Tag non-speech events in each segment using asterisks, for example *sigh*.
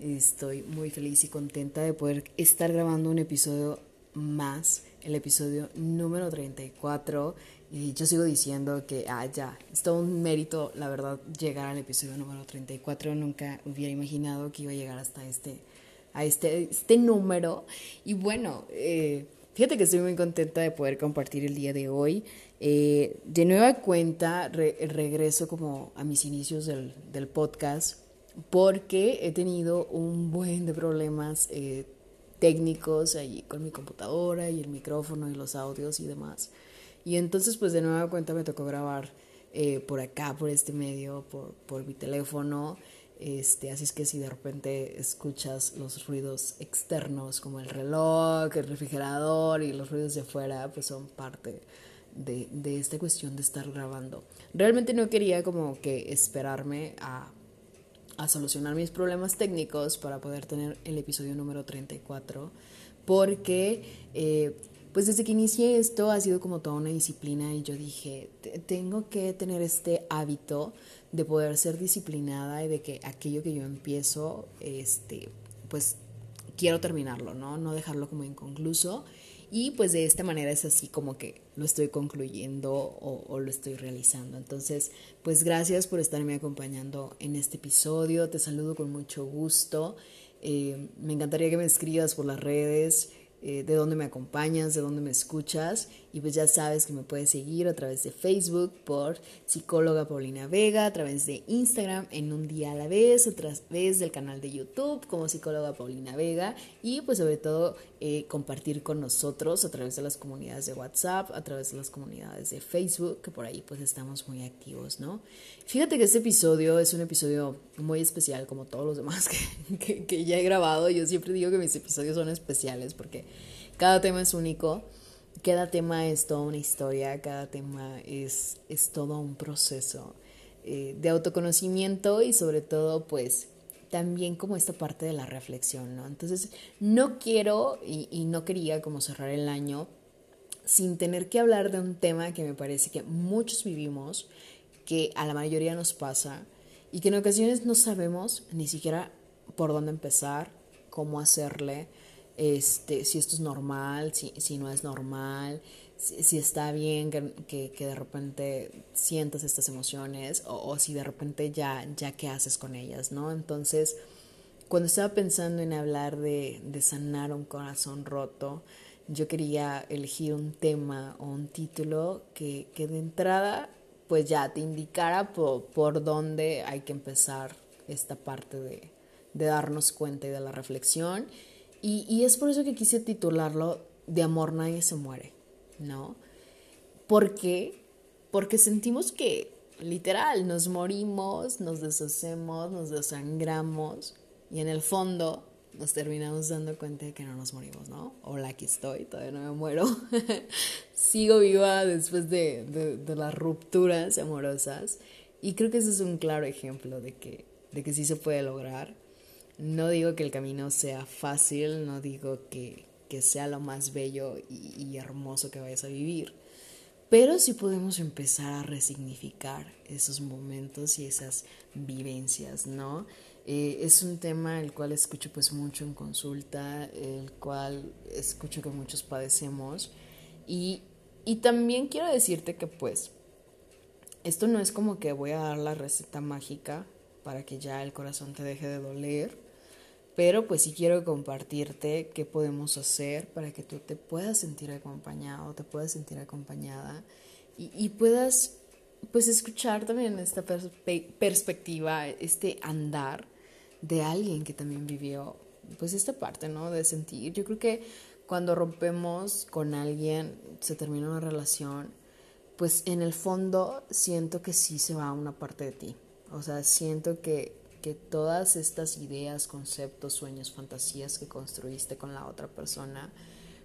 Estoy muy feliz y contenta de poder estar grabando un episodio más, el episodio número 34. Y yo sigo diciendo que, ah, ya, es todo un mérito, la verdad, llegar al episodio número 34. Nunca hubiera imaginado que iba a llegar hasta este, a este, este número. Y bueno, eh, fíjate que estoy muy contenta de poder compartir el día de hoy. Eh, de nueva cuenta, regreso como a mis inicios del, del podcast porque he tenido un buen de problemas eh, técnicos ahí con mi computadora y el micrófono y los audios y demás. Y entonces pues de nueva cuenta me tocó grabar eh, por acá, por este medio, por, por mi teléfono. Este, así es que si de repente escuchas los ruidos externos como el reloj, el refrigerador y los ruidos de afuera, pues son parte de, de esta cuestión de estar grabando. Realmente no quería como que esperarme a a solucionar mis problemas técnicos para poder tener el episodio número 34, porque eh, pues desde que inicié esto ha sido como toda una disciplina y yo dije, tengo que tener este hábito de poder ser disciplinada y de que aquello que yo empiezo, este, pues quiero terminarlo, ¿no? No dejarlo como inconcluso. Y pues de esta manera es así como que lo estoy concluyendo o, lo estoy realizando. Entonces, pues gracias por estarme acompañando en este episodio. Te saludo con mucho gusto. Eh, me encantaría que me escribas por las redes. Eh, de dónde me acompañas, de dónde me escuchas. Y pues ya sabes que me puedes seguir a través de Facebook por psicóloga Paulina Vega, a través de Instagram en un día a la vez, a través del canal de YouTube como psicóloga Paulina Vega y pues sobre todo eh, compartir con nosotros a través de las comunidades de WhatsApp, a través de las comunidades de Facebook, que por ahí pues estamos muy activos, ¿no? Fíjate que este episodio es un episodio muy especial como todos los demás *laughs* que, que ya he grabado. Yo siempre digo que mis episodios son especiales porque cada tema es único, cada tema es toda una historia, cada tema es, es todo un proceso eh, de autoconocimiento y sobre todo pues también como esta parte de la reflexión, ¿no? Entonces no quiero y, y no quería como cerrar el año sin tener que hablar de un tema que me parece que muchos vivimos, que a la mayoría nos pasa y que en ocasiones no sabemos ni siquiera por dónde empezar, cómo hacerle, este, si esto es normal, si, si no es normal, si, está bien que, que, de repente sientas estas emociones o, si de repente ya, ya qué haces con ellas, ¿no? Entonces, cuando estaba pensando en hablar de, de sanar un corazón roto, yo quería elegir un tema o un título que, que de entrada pues ya te indicara por, por dónde hay que empezar esta parte de, de darnos cuenta y de la reflexión y, es por eso que quise titularlo De amor nadie se muere, ¿no? ¿Por qué? Porque sentimos que literal nos morimos, nos deshacemos, nos desangramos y en el fondo nos terminamos dando cuenta de que no nos morimos, ¿no? Hola, aquí estoy, todavía no me muero. *laughs* Sigo viva después de, de, las rupturas amorosas y creo que ese es un claro ejemplo de que, de que sí se puede lograr no digo que el camino sea fácil, no digo que, sea lo más bello y, hermoso que vayas a vivir, pero sí podemos empezar a resignificar esos momentos y esas vivencias, ¿no? Eh, es un tema el cual escucho pues mucho en consulta, el cual escucho que muchos padecemos y, y también quiero decirte que pues esto no es como que voy a dar la receta mágica para que ya el corazón te deje de doler pero pues sí quiero compartirte qué podemos hacer para que tú te puedas sentir acompañado, te puedas sentir acompañada y, puedas pues escuchar también esta perspectiva, este andar de alguien que también vivió pues esta parte, ¿no? De sentir. Yo creo que cuando rompemos con alguien, se termina una relación, pues en el fondo siento que sí se va una parte de ti. O sea, siento que que todas estas ideas, conceptos, sueños, fantasías que construiste con la otra persona,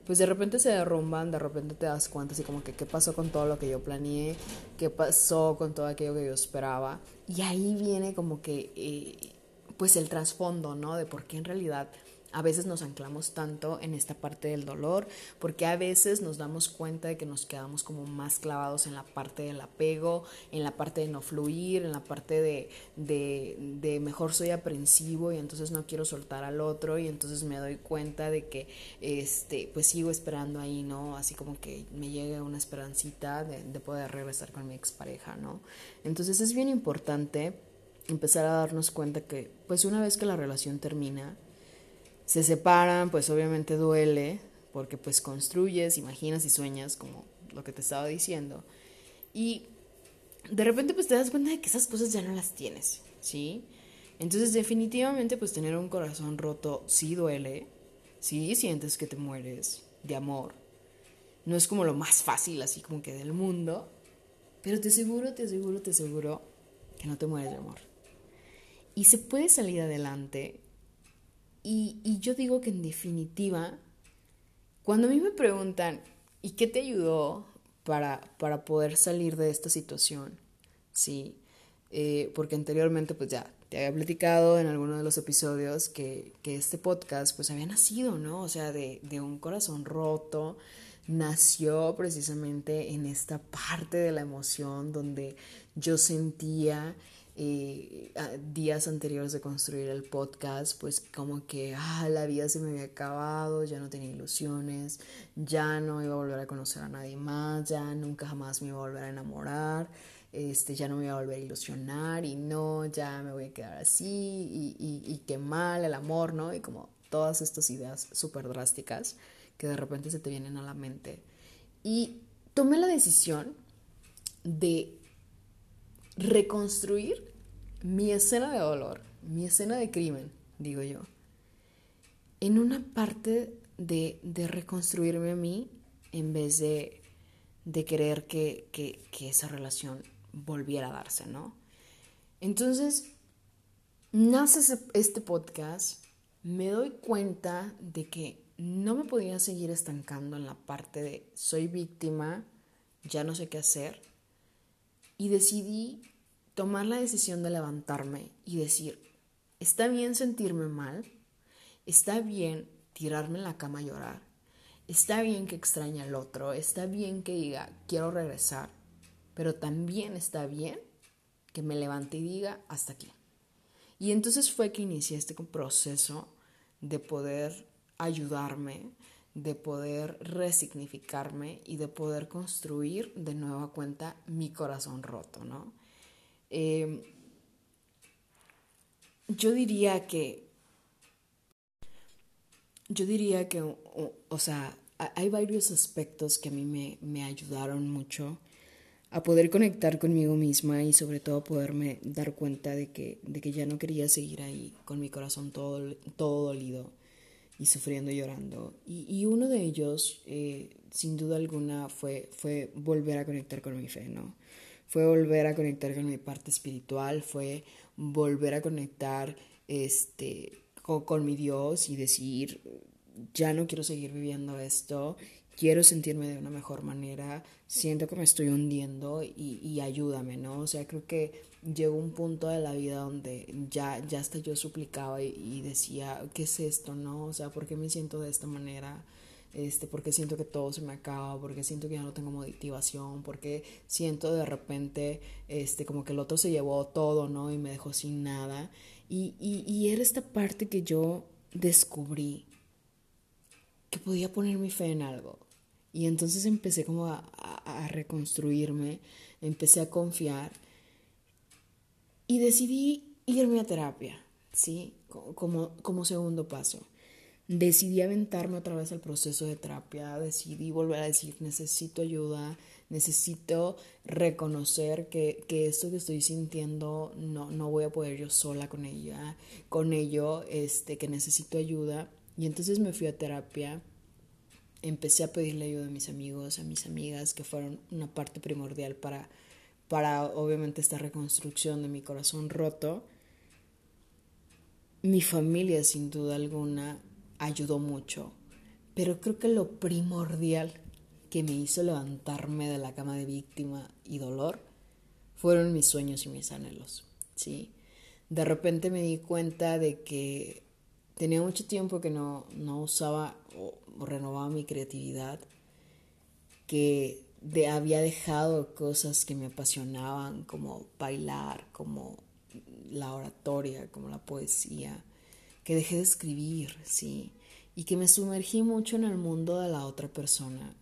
pues de repente se derrumban, de repente te das cuenta así como que qué pasó con todo lo que yo planeé, qué pasó con todo aquello que yo esperaba. Y ahí viene como que, eh, pues el trasfondo, ¿no? De por qué en realidad a veces nos anclamos tanto en esta parte del dolor, porque a veces nos damos cuenta de que nos quedamos como más clavados en la parte del apego, en la parte de no fluir, en la parte de, de, mejor soy aprensivo y entonces no quiero soltar al otro y entonces me doy cuenta de que este, pues sigo esperando ahí, ¿no? Así como que me llegue una esperancita de, de poder regresar con mi expareja, ¿no? Entonces es bien importante empezar a darnos cuenta que pues una vez que la relación termina, se separan, pues obviamente duele, porque pues construyes, imaginas y sueñas, como lo que te estaba diciendo. Y de repente pues te das cuenta de que esas cosas ya no las tienes, ¿sí? Entonces definitivamente pues tener un corazón roto sí duele, sí sientes que te mueres de amor. No es como lo más fácil así como que del mundo, pero te aseguro, te aseguro, te aseguro que no te mueres de amor. Y se puede salir adelante y, yo digo que en definitiva, cuando a mí me preguntan, ¿y qué te ayudó para, para poder salir de esta situación? Sí, eh, porque anteriormente pues ya te había platicado en alguno de los episodios que, que, este podcast pues había nacido, ¿no? O sea, de, de un corazón roto, nació precisamente en esta parte de la emoción donde yo sentía eh, días anteriores de construir el podcast, pues como que ah, la vida se me había acabado, ya no tenía ilusiones, ya no iba a volver a conocer a nadie más, ya nunca jamás me iba a volver a enamorar, este, ya no me iba a volver a ilusionar y no, ya me voy a quedar así y, y, y qué mal el amor, ¿no? Y como todas estas ideas súper drásticas que de repente se te vienen a la mente. Y tomé la decisión de reconstruir mi escena de dolor, mi escena de crimen, digo yo, en una parte de, reconstruirme a mí en vez de, de querer que, que esa relación volviera a darse, ¿no? Entonces, nace este podcast, me doy cuenta de que no me podía seguir estancando en la parte de soy víctima, ya no sé qué hacer, y decidí tomar la decisión de levantarme y decir, está bien sentirme mal, está bien tirarme en la cama a llorar, está bien que extrañe al otro, está bien que diga, quiero regresar, pero también está bien que me levante y diga, hasta aquí. Y entonces fue que inicié este proceso de poder ayudarme, de poder resignificarme y de poder construir de nueva cuenta mi corazón roto, ¿no? Em, yo diría que, yo diría que, o, sea, hay varios aspectos que a mí me, me, ayudaron mucho a poder conectar conmigo misma y sobre todo poderme dar cuenta de que, de que ya no quería seguir ahí con mi corazón todo, todo dolido y sufriendo y llorando. Y, y uno de ellos, eh, sin duda alguna, fue, fue volver a conectar con mi fe, ¿no? Fue volver a conectar con mi parte espiritual, fue volver a conectar este, con, mi Dios y decir, ya no quiero seguir viviendo esto, quiero sentirme de una mejor manera, siento que me estoy hundiendo y, ayúdame, ¿no? O sea, creo que llegó un punto de la vida donde ya, ya hasta yo suplicaba y, y decía, ¿qué es esto, no? O sea, ¿por qué me siento de esta manera? Este, porque siento que todo se me acaba, porque siento que ya no tengo motivación, porque siento de repente este, como que el otro se llevó todo, ¿no? Y me dejó sin nada. Y, y, y era esta parte que yo descubrí que podía poner mi fe en algo. Y entonces empecé como a, a, reconstruirme, empecé a confiar y decidí irme a terapia, ¿sí? Como, como segundo paso decidí aventarme otra vez al proceso de terapia, decidí volver a decir, necesito ayuda, necesito reconocer que, que, esto que estoy sintiendo no, no voy a poder yo sola con ella, con ello, este, que necesito ayuda. Y entonces me fui a terapia, empecé a pedirle ayuda a mis amigos, a mis amigas, que fueron una parte primordial para, para obviamente esta reconstrucción de mi corazón roto. Mi familia, sin duda alguna, ayudó mucho. Pero creo que lo primordial que me hizo levantarme de la cama de víctima y dolor fueron mis sueños y mis anhelos, ¿sí? De repente me di cuenta de que tenía mucho tiempo que no, no usaba o, renovaba mi creatividad, que de, había dejado cosas que me apasionaban, como bailar, como la oratoria, como la poesía, que dejé de escribir, ¿sí? Y que me sumergí mucho en el mundo de la otra persona,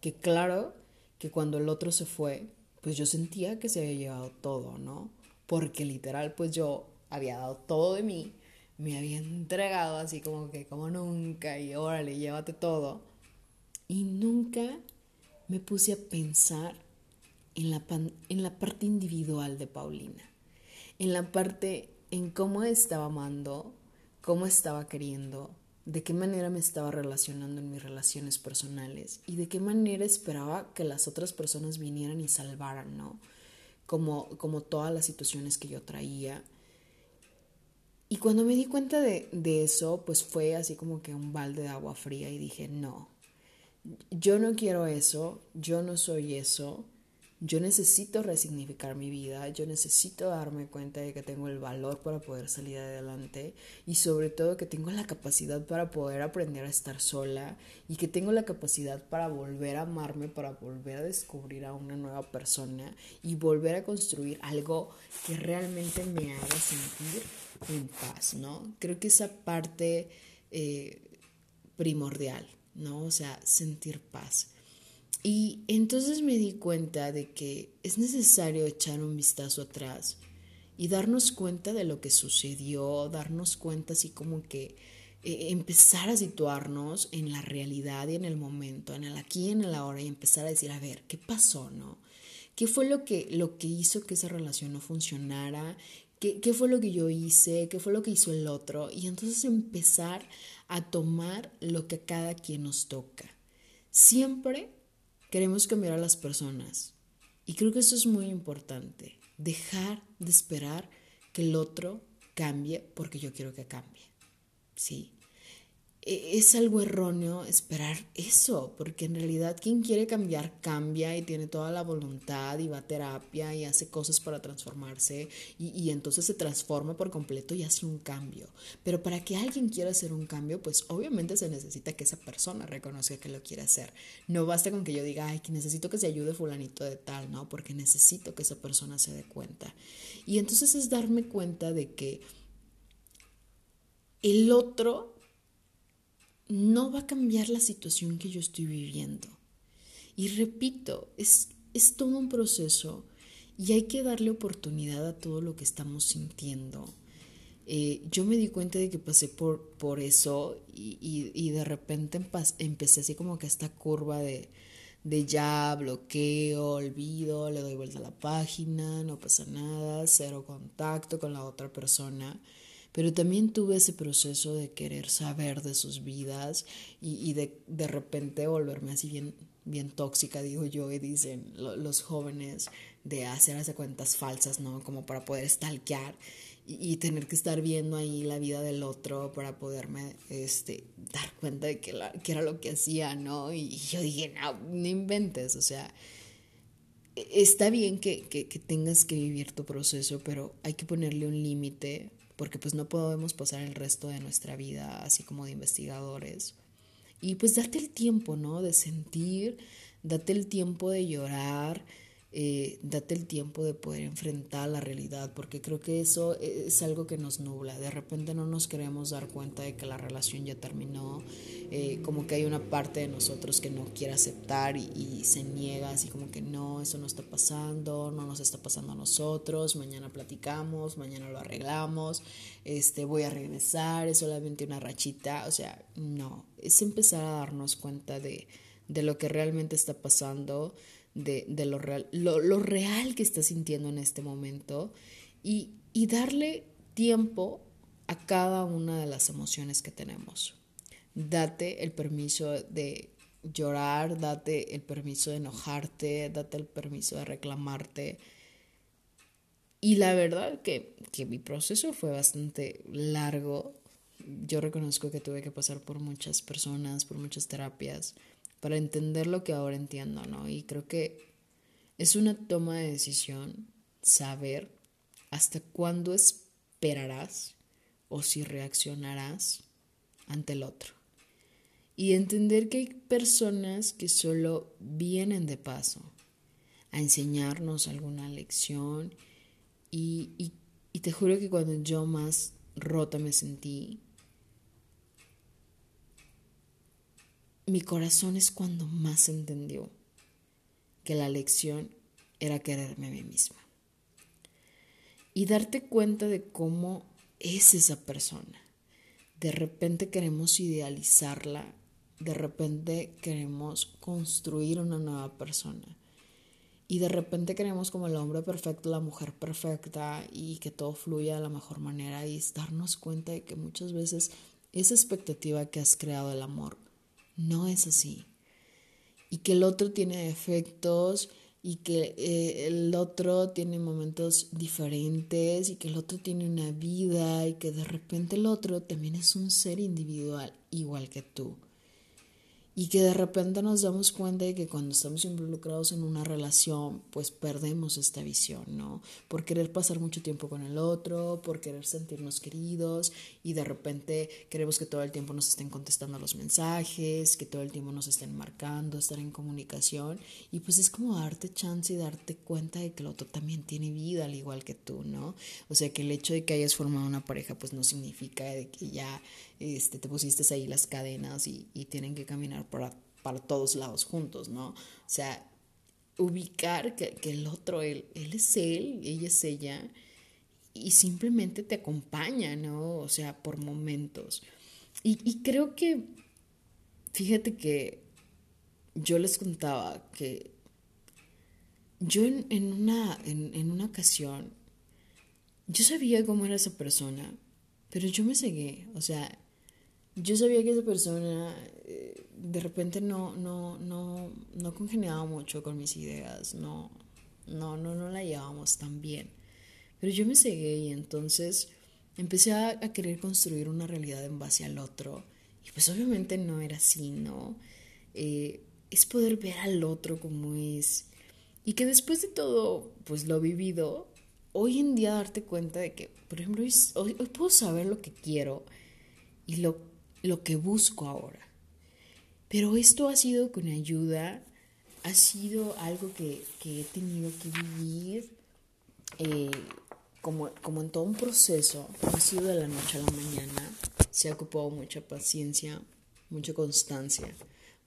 que claro que cuando el otro se fue, pues yo sentía que se había llevado todo, ¿no? Porque literal, pues yo había dado todo de mí, me había entregado así como que como nunca y órale, llévate todo. Y nunca me puse a pensar en la, en la parte individual de Paulina, en la parte en cómo estaba amando, cómo estaba queriendo, de qué manera me estaba relacionando en mis relaciones personales y de qué manera esperaba que las otras personas vinieran y salvaran, ¿no? Como, como todas las situaciones que yo traía. Y cuando me di cuenta de, de eso, pues fue así como que un balde de agua fría y dije, no, yo no quiero eso, yo no soy eso, yo necesito resignificar mi vida, yo necesito darme cuenta de que tengo el valor para poder salir adelante y sobre todo que tengo la capacidad para poder aprender a estar sola y que tengo la capacidad para volver a amarme, para volver a descubrir a una nueva persona y volver a construir algo que realmente me haga sentir en paz, ¿no? Creo que esa parte eh, primordial, ¿no? O sea, sentir paz. Y entonces me di cuenta de que es necesario echar un vistazo atrás y darnos cuenta de lo que sucedió, darnos cuenta así como que eh, empezar a situarnos en la realidad y en el momento, en el aquí y en el ahora y empezar a decir, a ver, ¿qué pasó, no? ¿Qué fue lo que, lo que hizo que esa relación no funcionara? ¿Qué, ¿Qué fue lo que yo hice? ¿Qué fue lo que hizo el otro? Y entonces empezar a tomar lo que a cada quien nos toca. Siempre Queremos cambiar a las personas. Y creo que eso es muy importante. Dejar de esperar que el otro cambie porque yo quiero que cambie. Sí. E, es algo erróneo esperar eso, porque en realidad quien quiere cambiar cambia y tiene toda la voluntad y va a terapia y hace cosas para transformarse y, y, entonces se transforma por completo y hace un cambio. Pero para que alguien quiera hacer un cambio, pues obviamente se necesita que esa persona reconozca que lo quiere hacer. No basta con que yo diga, ay, que necesito que se ayude fulanito de tal, ¿no? Porque necesito que esa persona se dé cuenta. Y entonces es darme cuenta de que el otro no va a cambiar la situación que yo estoy viviendo. Y repito, es, es todo un proceso y hay que darle oportunidad a todo lo que estamos sintiendo. Eh, yo me di cuenta de que pasé por, por eso y, y, de repente empecé así como que esta curva de, de ya bloqueo, olvido, le doy vuelta a la página, no pasa nada, cero contacto con la otra persona pero también tuve ese proceso de querer saber de sus vidas y, de, de repente volverme así bien, bien tóxica, digo yo, y dicen los jóvenes de hacer cuentas falsas, ¿no? Como para poder stalkear y, tener que estar viendo ahí la vida del otro para poderme este, dar cuenta de que, era lo que hacía, ¿no? Y, yo dije, no, no inventes, o sea, e, está bien que, que tengas que vivir tu proceso, pero hay que ponerle un límite porque pues no podemos pasar el resto de nuestra vida así como de investigadores. Y pues date el tiempo, ¿no? De sentir, date el tiempo de llorar, eh, date el tiempo de poder enfrentar la realidad, porque creo que eso es algo que nos nubla. De repente no nos queremos dar cuenta de que la relación ya terminó, eh, como que hay una parte de nosotros que no quiere aceptar y, se niega, así como que no, eso no está pasando, no nos está pasando a nosotros, mañana platicamos, mañana lo arreglamos, este, voy a regresar, es solamente una rachita, o sea, no, es empezar a darnos cuenta de, de lo que realmente está pasando de, de lo, real, lo, lo, real que estás sintiendo en este momento y, y darle tiempo a cada una de las emociones que tenemos. Date el permiso de llorar, date el permiso de enojarte, date el permiso de reclamarte. Y la verdad que, que mi proceso fue bastante largo, yo reconozco que tuve que pasar por muchas personas, por muchas terapias, para entender lo que ahora entiendo, ¿no? Y creo que es una toma de decisión saber hasta cuándo esperarás o si reaccionarás ante el otro. Y entender que hay personas que solo vienen de paso a enseñarnos alguna lección y, y, te juro que cuando yo más rota me sentí, mi corazón es cuando más entendió que la lección era quererme a mí misma. Y darte cuenta de cómo es esa persona. De repente queremos idealizarla, de repente queremos construir una nueva persona. Y de repente queremos como el hombre perfecto, la mujer perfecta y que todo fluya de la mejor manera y darnos cuenta de que muchas veces esa expectativa que has creado del amor no es así. Y que el otro tiene defectos y que eh, el otro tiene momentos diferentes y que el otro tiene una vida y que de repente el otro también es un ser individual igual que tú y que de repente nos damos cuenta de que cuando estamos involucrados en una relación, pues perdemos esta visión, ¿no? Por querer pasar mucho tiempo con el otro, por querer sentirnos queridos y de repente queremos que todo el tiempo nos estén contestando los mensajes, que todo el tiempo nos estén marcando, estar en comunicación y pues es como darte chance y darte cuenta de que el otro también tiene vida al igual que tú, ¿no? O sea, que el hecho de que hayas formado una pareja pues no significa de que ya este, te pusiste ahí las cadenas y, tienen que caminar para, para todos lados juntos, ¿no? O sea, ubicar que, el otro, él, él es él, ella es ella, y simplemente te acompaña, ¿no? O sea, por momentos. Y, creo que, fíjate que yo les contaba que yo en, una, en, en, una ocasión, yo sabía cómo era esa persona, pero yo me cegué, o sea, yo sabía que esa persona eh, de repente no, no, no, no congeniaba mucho con mis ideas, no, no, no, no la llevábamos tan bien. Pero yo me cegué y entonces empecé a, querer construir una realidad en base al otro. Y pues obviamente no era así, ¿no? Eh, es poder ver al otro como es. Y que después de todo, pues lo vivido, hoy en día darte cuenta de que, por ejemplo, hoy, hoy puedo saber lo que quiero y lo lo que busco ahora. Pero esto ha sido con ayuda, ha sido algo que, he tenido que vivir eh, como, como en todo un proceso, ha sido de la noche a la mañana, se ha ocupado mucha paciencia, mucha constancia,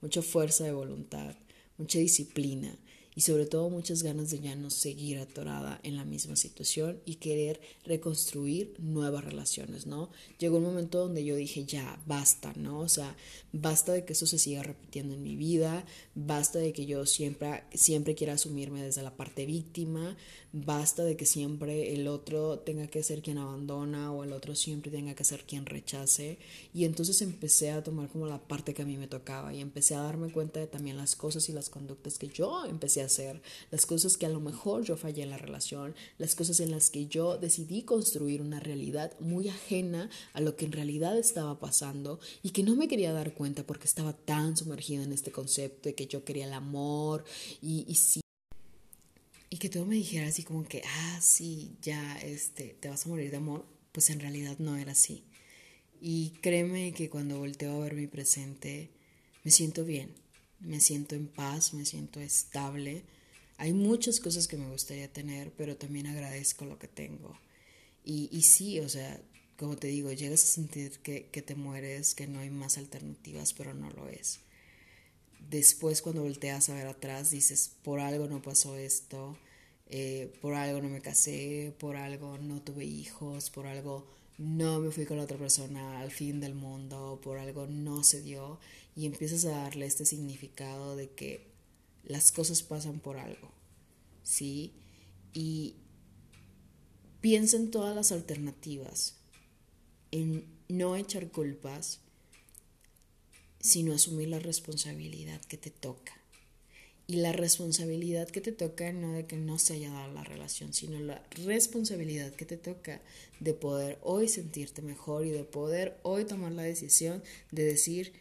mucha fuerza de voluntad, mucha disciplina y sobre todo muchas ganas de ya no seguir atorada en la misma situación y querer reconstruir nuevas relaciones, ¿no? Llegó un momento donde yo dije, ya, basta, ¿no? O sea, basta de que eso se siga repitiendo en mi vida, basta de que yo siempre, siempre quiera asumirme desde la parte víctima, basta de que siempre el otro tenga que ser quien abandona o el otro siempre tenga que ser quien rechace. Y entonces empecé a tomar como la parte que a mí me tocaba y empecé a darme cuenta de también las cosas y las conductas que yo empecé a hacer, las cosas que a lo mejor yo fallé en la relación, las cosas en las que yo decidí construir una realidad muy ajena a lo que en realidad estaba pasando y que no me quería dar cuenta porque estaba tan sumergida en este concepto de que yo quería el amor y, y sí. Y que todo me dijera así como que, ah, sí, ya, este, te vas a morir de amor, pues en realidad no era así. Y créeme que cuando volteo a ver mi presente, me siento bien me siento en paz, me siento estable. Hay muchas cosas que me gustaría tener, pero también agradezco lo que tengo. Y, y sí, o sea, como te digo, llegas a sentir que, que te mueres, que no hay más alternativas, pero no lo es. Después cuando volteas a ver atrás, dices, por algo no pasó esto, eh, por algo no me casé, por algo no tuve hijos, por algo no me fui con la otra persona al fin del mundo, por algo no se dio y empiezas a darle este significado de que las cosas pasan por algo, ¿sí? Y piensa en todas las alternativas, en no echar culpas, sino asumir la responsabilidad que te toca. Y la responsabilidad que te toca no de que no se haya dado la relación, sino la responsabilidad que te toca de poder hoy sentirte mejor y de poder hoy tomar la decisión de decir,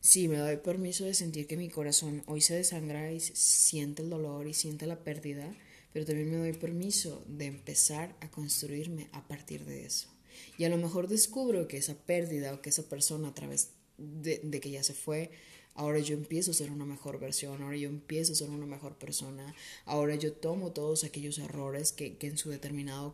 sí, me doy permiso de sentir que mi corazón hoy se desangra y siente el dolor y siente la pérdida, pero también me doy permiso de empezar a construirme a partir de eso. Y a lo mejor descubro que esa pérdida o que esa persona a través de, de que ya se fue, Ahora yo empiezo a ser una mejor versión, ahora yo empiezo a ser una mejor persona, ahora yo tomo todos aquellos errores que, que en su determinado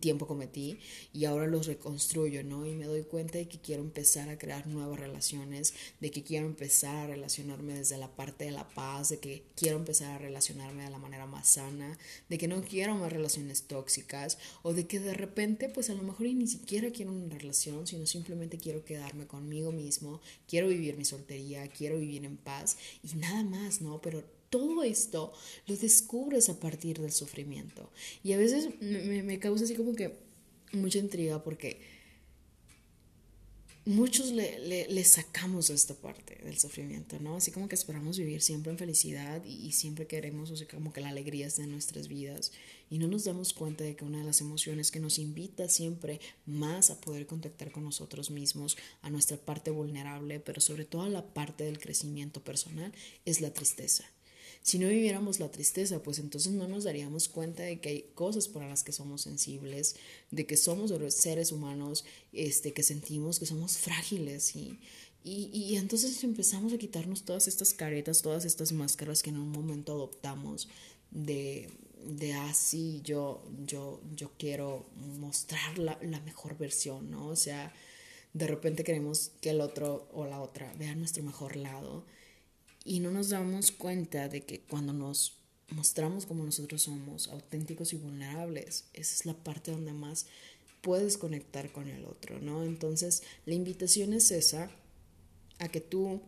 tiempo cometí y ahora los reconstruyo, ¿no? Y me doy cuenta de que quiero empezar a crear nuevas relaciones, de que quiero empezar a relacionarme desde la parte de la paz, de que quiero empezar a relacionarme de la manera más sana, de que no quiero más relaciones tóxicas o de que de repente pues a lo mejor ni siquiera quiero una relación, sino simplemente quiero quedarme conmigo mismo, quiero vivir mi soltería, quiero vivir en paz y nada más, ¿no? Pero todo esto lo descubres a partir del sufrimiento. Y a veces me causa así como que mucha intriga porque muchos le, le, le, sacamos esta parte del sufrimiento, ¿no? Así como que esperamos vivir siempre en felicidad y, y, siempre queremos, o sea, como que la alegría es de nuestras vidas y no nos damos cuenta de que una de las emociones que nos invita siempre más a poder contactar con nosotros mismos, a nuestra parte vulnerable, pero sobre todo a la parte del crecimiento personal, es la tristeza. Si no viviéramos la tristeza, pues entonces no nos daríamos cuenta de que hay cosas para las que somos sensibles, de que somos seres humanos, este, que sentimos que somos frágiles y, y, y entonces empezamos a quitarnos todas estas caretas, todas estas máscaras que en un momento adoptamos de, de así ah, yo, yo, yo quiero mostrar la, la, mejor versión, ¿no? O sea, de repente queremos que el otro o la otra vea nuestro mejor lado y no nos damos cuenta de que cuando nos mostramos como nosotros somos, auténticos y vulnerables, esa es la parte donde más puedes conectar con el otro, ¿no? Entonces, la invitación es esa, a que tú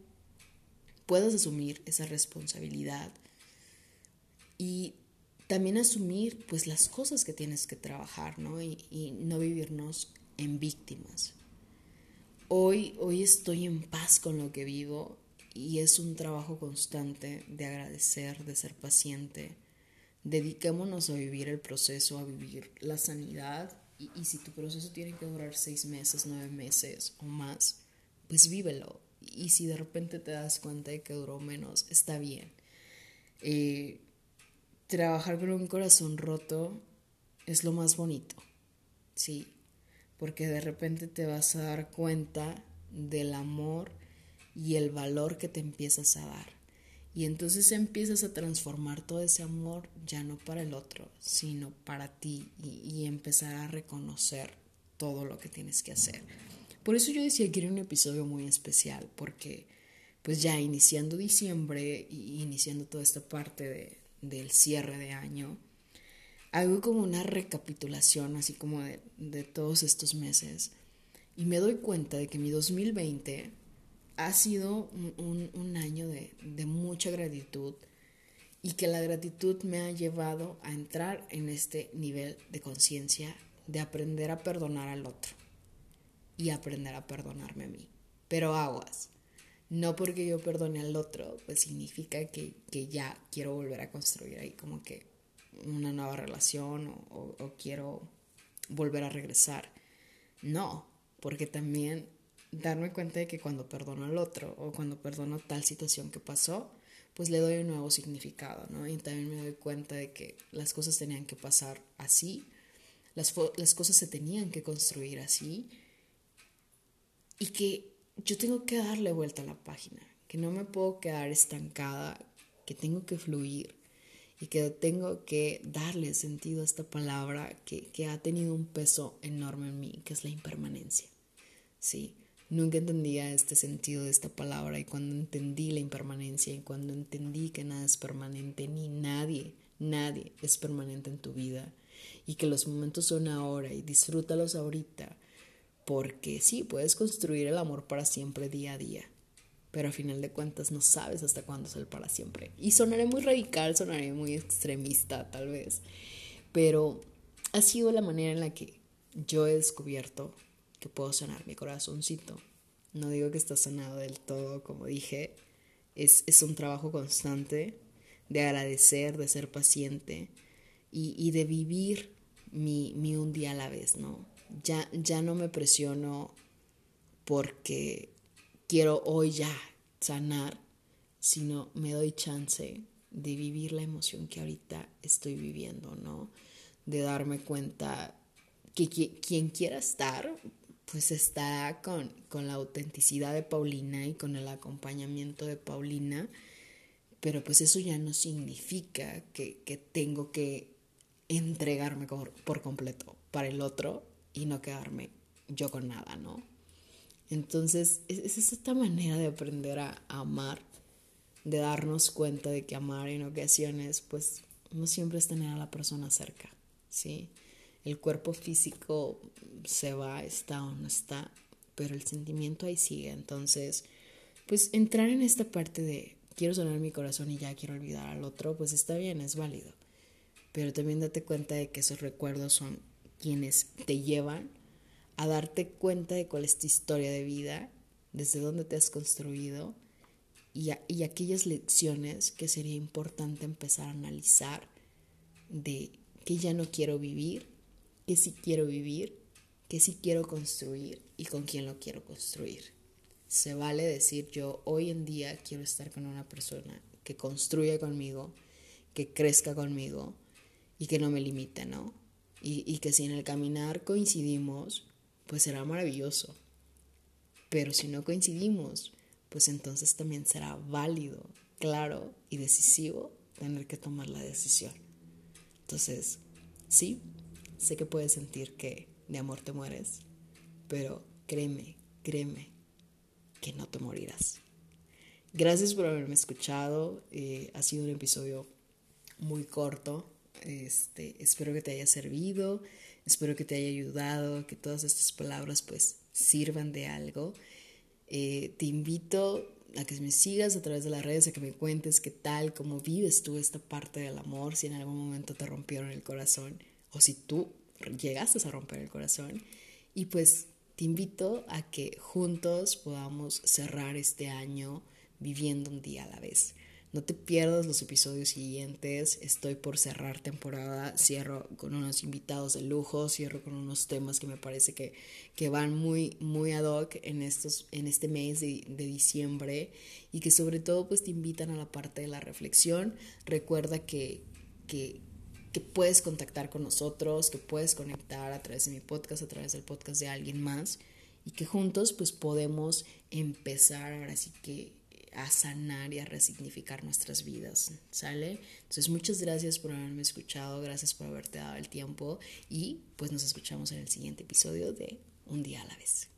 puedas asumir esa responsabilidad y también asumir pues las cosas que tienes que trabajar, ¿no? Y, y no vivirnos en víctimas. Hoy, hoy estoy en paz con lo que vivo y es un trabajo constante de agradecer, de ser paciente. Dediquémonos a vivir el proceso, a vivir la sanidad. Y, y, si tu proceso tiene que durar seis meses, nueve meses o más, pues vívelo. Y si de repente te das cuenta de que duró menos, está bien. Eh, trabajar con un corazón roto es lo más bonito, sí, porque de repente te vas a dar cuenta del amor y el valor que te empiezas a dar. Y entonces empiezas a transformar todo ese amor ya no para el otro, sino para ti y, empezar a reconocer todo lo que tienes que hacer. Por eso yo decía que era un episodio muy especial, porque pues ya iniciando diciembre y iniciando toda esta parte de, del cierre de año, hago como una recapitulación así como de, de todos estos meses y me doy cuenta de que mi 2020 ha sido un, año de, mucha gratitud y que la gratitud me ha llevado a entrar en este nivel de conciencia, de aprender a perdonar al otro y aprender a perdonarme a mí. Pero aguas, no porque yo perdone al otro, pues significa que, ya quiero volver a construir ahí como que una nueva relación o, o quiero volver a regresar. No, porque también darme cuenta de que cuando perdono al otro o cuando perdono tal situación que pasó, pues le doy un nuevo significado, ¿no? Y también me doy cuenta de que las cosas tenían que pasar así, las, las cosas se tenían que construir así y que yo tengo que darle vuelta a la página, que no me puedo quedar estancada, que tengo que fluir y que tengo que darle sentido a esta palabra que, que ha tenido un peso enorme en mí, que es la impermanencia, ¿sí? Nunca entendía este sentido de esta palabra y cuando entendí la impermanencia y cuando entendí que nada es permanente, ni nadie, nadie es permanente en tu vida y que los momentos son ahora y disfrútalos ahorita porque sí, puedes construir el amor para siempre día a día, pero a final de cuentas no sabes hasta cuándo es el para siempre. Y sonaré muy radical, sonaré muy extremista tal vez, pero ha sido la manera en la que yo he descubierto que puedo sanar mi corazoncito. No digo que está sanado del todo, como dije, es, es un trabajo constante, de agradecer, de ser paciente y, de vivir mi, mi, un día a la vez, ¿no? Ya, ya no me presiono porque quiero hoy ya sanar, sino me doy chance de vivir la emoción que ahorita estoy viviendo, ¿no? De darme cuenta que, quien quiera estar, pues está con, con la autenticidad de Paulina y con el acompañamiento de Paulina, pero pues eso ya no significa que, que tengo que entregarme por, completo para el otro y no quedarme yo con nada, ¿no? Entonces, es, esta manera de aprender a, amar, de darnos cuenta de que amar en ocasiones, pues no siempre es tener a la persona cerca, ¿sí? El cuerpo físico se va, está o no está, pero el sentimiento ahí sigue. Entonces, pues entrar en esta parte de quiero sonar mi corazón y ya quiero olvidar al otro, pues está bien, es válido. Pero también date cuenta de que esos recuerdos son quienes te llevan a darte cuenta de cuál es tu historia de vida, desde dónde te has construido y, y aquellas lecciones que sería importante empezar a analizar de que ya no quiero vivir, que sí quiero vivir, que sí quiero construir y con quién lo quiero construir. Se vale decir yo hoy en día quiero estar con una persona que construya conmigo, que crezca conmigo y que no me limite, ¿no? Y, y que si en el caminar coincidimos, pues será maravilloso. Pero si no coincidimos, pues entonces también será válido, claro y decisivo tener que tomar la decisión. Entonces, sí, sé que puedes sentir que de amor te mueres, pero créeme, créeme que no te morirás. Gracias por haberme escuchado. Eh, ha sido un episodio muy corto. Este, espero que te haya servido. Espero que te haya ayudado, que todas estas palabras pues sirvan de algo. Eh, te invito a que me sigas a través de las redes, a que me cuentes qué tal, cómo vives tú esta parte del amor, si en algún momento te rompieron el corazón o si tú llegaste a romper el corazón. Y pues te invito a que juntos podamos cerrar este año viviendo un día a la vez. No te pierdas los episodios siguientes. Estoy por cerrar temporada. Cierro con unos invitados de lujo. Cierro con unos temas que me parece que, que van muy, muy ad hoc en, estos, en este mes de, de diciembre. Y que sobre todo pues te invitan a la parte de la reflexión. Recuerda que, que, que puedes contactar con nosotros, que puedes conectar a través de mi podcast, a través del podcast de alguien más. Y que juntos pues podemos empezar ahora sí que a sanar y a resignificar nuestras vidas, ¿sale? Entonces muchas gracias por haberme escuchado, gracias por haberte dado el tiempo y pues nos escuchamos en el siguiente episodio de Un día a la vez.